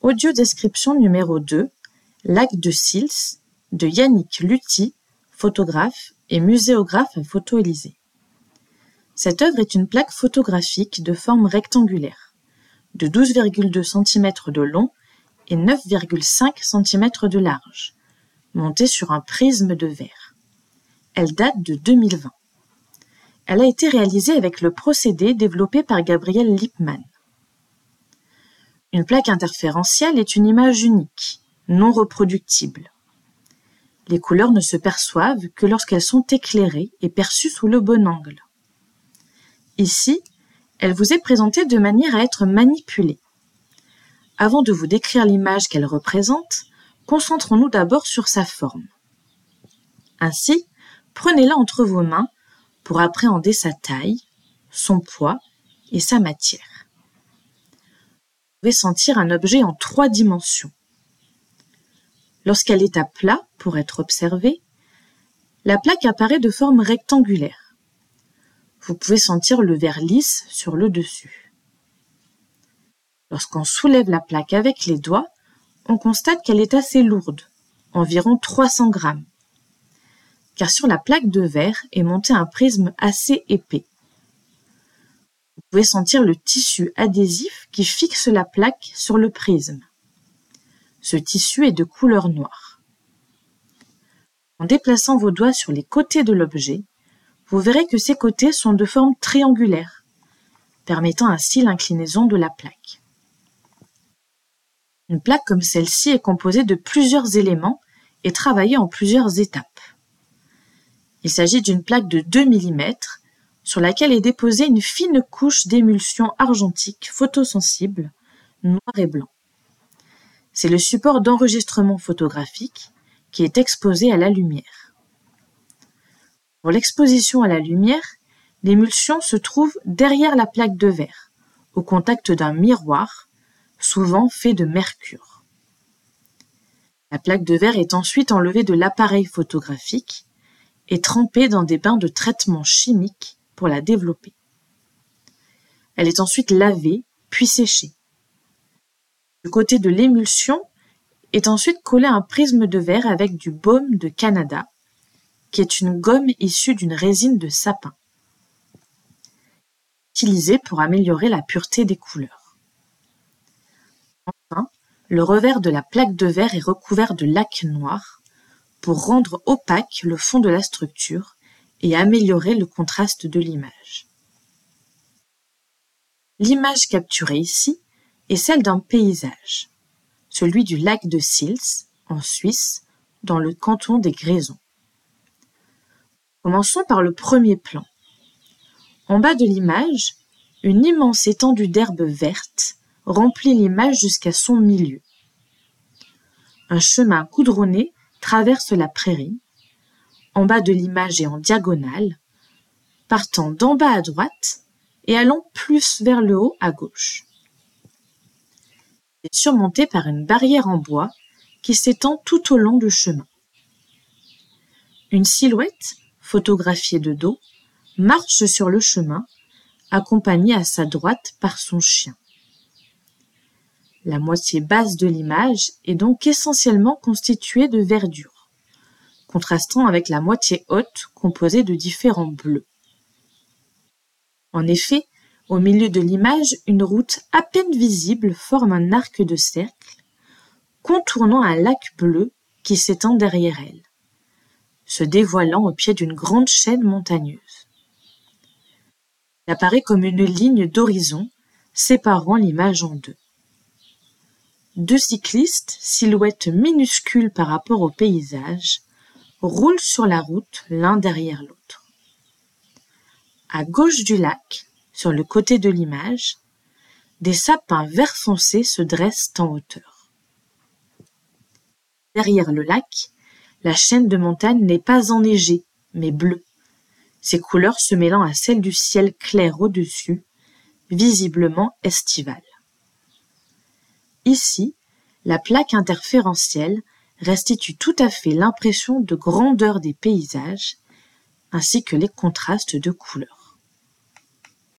Audio description numéro 2 Lac de Sils de Yannick Lutti, photographe et muséographe à Photo Élysée. Cette œuvre est une plaque photographique de forme rectangulaire, de 12,2 cm de long et 9,5 cm de large, montée sur un prisme de verre. Elle date de 2020. Elle a été réalisée avec le procédé développé par Gabriel Lippmann. Une plaque interférentielle est une image unique, non reproductible. Les couleurs ne se perçoivent que lorsqu'elles sont éclairées et perçues sous le bon angle. Ici, elle vous est présentée de manière à être manipulée. Avant de vous décrire l'image qu'elle représente, concentrons-nous d'abord sur sa forme. Ainsi, prenez-la entre vos mains pour appréhender sa taille, son poids et sa matière. Vous pouvez sentir un objet en trois dimensions. Lorsqu'elle est à plat pour être observée, la plaque apparaît de forme rectangulaire. Vous pouvez sentir le verre lisse sur le dessus. Lorsqu'on soulève la plaque avec les doigts, on constate qu'elle est assez lourde, environ 300 grammes car sur la plaque de verre est monté un prisme assez épais. Vous pouvez sentir le tissu adhésif qui fixe la plaque sur le prisme. Ce tissu est de couleur noire. En déplaçant vos doigts sur les côtés de l'objet, vous verrez que ces côtés sont de forme triangulaire, permettant ainsi l'inclinaison de la plaque. Une plaque comme celle-ci est composée de plusieurs éléments et travaillée en plusieurs étapes. Il s'agit d'une plaque de 2 mm sur laquelle est déposée une fine couche d'émulsion argentique photosensible, noir et blanc. C'est le support d'enregistrement photographique qui est exposé à la lumière. Pour l'exposition à la lumière, l'émulsion se trouve derrière la plaque de verre, au contact d'un miroir, souvent fait de mercure. La plaque de verre est ensuite enlevée de l'appareil photographique et trempée dans des bains de traitement chimique pour la développer. Elle est ensuite lavée, puis séchée. Du côté de l'émulsion est ensuite collé un prisme de verre avec du baume de Canada, qui est une gomme issue d'une résine de sapin, utilisée pour améliorer la pureté des couleurs. Enfin, le revers de la plaque de verre est recouvert de lac noir, pour rendre opaque le fond de la structure et améliorer le contraste de l'image. L'image capturée ici est celle d'un paysage, celui du lac de Sils, en Suisse, dans le canton des Grisons. Commençons par le premier plan. En bas de l'image, une immense étendue d'herbe verte remplit l'image jusqu'à son milieu. Un chemin goudronné traverse la prairie, en bas de l'image et en diagonale, partant d'en bas à droite et allant plus vers le haut à gauche. Il est surmonté par une barrière en bois qui s'étend tout au long du chemin. Une silhouette, photographiée de dos, marche sur le chemin, accompagnée à sa droite par son chien. La moitié basse de l'image est donc essentiellement constituée de verdure, contrastant avec la moitié haute composée de différents bleus. En effet, au milieu de l'image, une route à peine visible forme un arc de cercle, contournant un lac bleu qui s'étend derrière elle, se dévoilant au pied d'une grande chaîne montagneuse. Il apparaît comme une ligne d'horizon séparant l'image en deux. Deux cyclistes, silhouettes minuscules par rapport au paysage, roulent sur la route l'un derrière l'autre. À gauche du lac, sur le côté de l'image, des sapins vert foncé se dressent en hauteur. Derrière le lac, la chaîne de montagne n'est pas enneigée, mais bleue, ses couleurs se mêlant à celles du ciel clair au-dessus, visiblement estivale. Ici, la plaque interférentielle restitue tout à fait l'impression de grandeur des paysages, ainsi que les contrastes de couleurs.